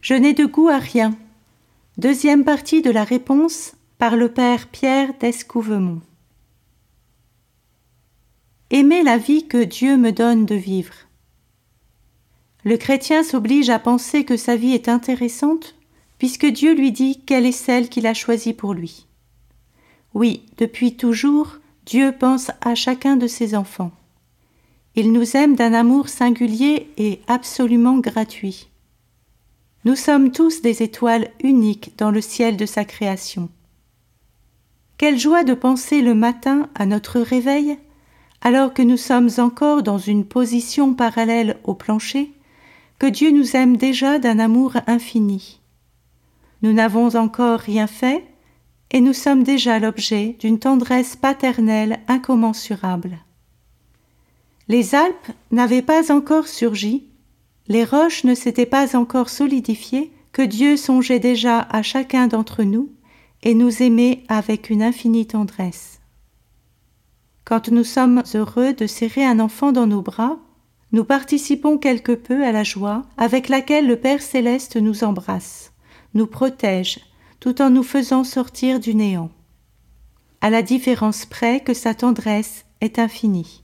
Je n'ai de goût à rien. Deuxième partie de la réponse par le Père Pierre d'Escouvemont. Aimer la vie que Dieu me donne de vivre. Le chrétien s'oblige à penser que sa vie est intéressante puisque Dieu lui dit quelle est celle qu'il a choisie pour lui. Oui, depuis toujours, Dieu pense à chacun de ses enfants. Il nous aime d'un amour singulier et absolument gratuit. Nous sommes tous des étoiles uniques dans le ciel de sa création. Quelle joie de penser le matin à notre réveil, alors que nous sommes encore dans une position parallèle au plancher, que Dieu nous aime déjà d'un amour infini. Nous n'avons encore rien fait, et nous sommes déjà l'objet d'une tendresse paternelle incommensurable. Les Alpes n'avaient pas encore surgi, les roches ne s'étaient pas encore solidifiées, que Dieu songeait déjà à chacun d'entre nous et nous aimait avec une infinie tendresse. Quand nous sommes heureux de serrer un enfant dans nos bras, nous participons quelque peu à la joie avec laquelle le Père céleste nous embrasse, nous protège, tout en nous faisant sortir du néant, à la différence près que sa tendresse est infinie.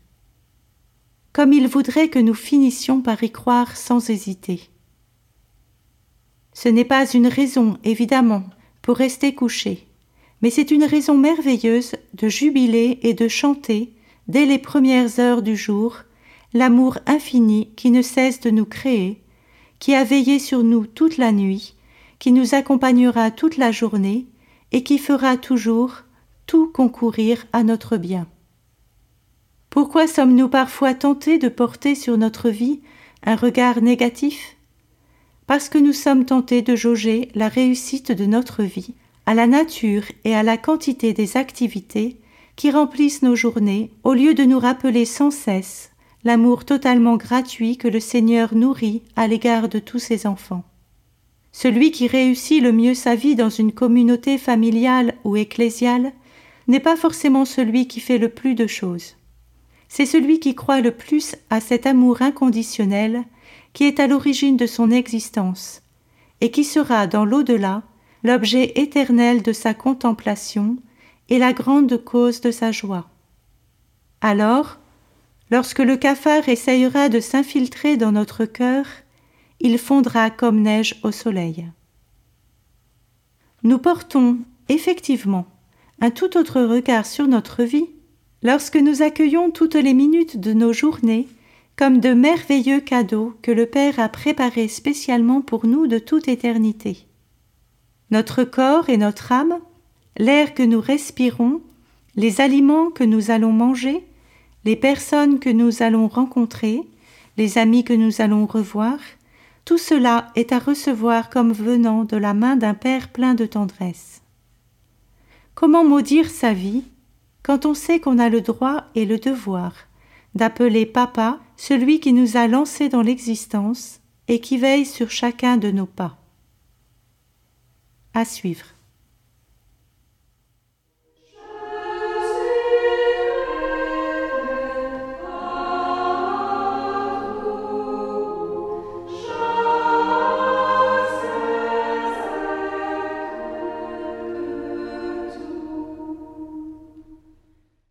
Comme il voudrait que nous finissions par y croire sans hésiter. Ce n'est pas une raison, évidemment, pour rester couché, mais c'est une raison merveilleuse de jubiler et de chanter, dès les premières heures du jour, l'amour infini qui ne cesse de nous créer, qui a veillé sur nous toute la nuit, qui nous accompagnera toute la journée et qui fera toujours tout concourir à notre bien. Pourquoi sommes-nous parfois tentés de porter sur notre vie un regard négatif? Parce que nous sommes tentés de jauger la réussite de notre vie à la nature et à la quantité des activités qui remplissent nos journées au lieu de nous rappeler sans cesse l'amour totalement gratuit que le Seigneur nourrit à l'égard de tous ses enfants. Celui qui réussit le mieux sa vie dans une communauté familiale ou ecclésiale n'est pas forcément celui qui fait le plus de choses. C'est celui qui croit le plus à cet amour inconditionnel qui est à l'origine de son existence et qui sera dans l'au-delà l'objet éternel de sa contemplation et la grande cause de sa joie. Alors, lorsque le cafard essayera de s'infiltrer dans notre cœur, il fondra comme neige au soleil. Nous portons, effectivement, un tout autre regard sur notre vie lorsque nous accueillons toutes les minutes de nos journées comme de merveilleux cadeaux que le Père a préparés spécialement pour nous de toute éternité. Notre corps et notre âme, l'air que nous respirons, les aliments que nous allons manger, les personnes que nous allons rencontrer, les amis que nous allons revoir, tout cela est à recevoir comme venant de la main d'un Père plein de tendresse. Comment maudire sa vie quand on sait qu'on a le droit et le devoir d'appeler Papa celui qui nous a lancés dans l'existence et qui veille sur chacun de nos pas. À suivre.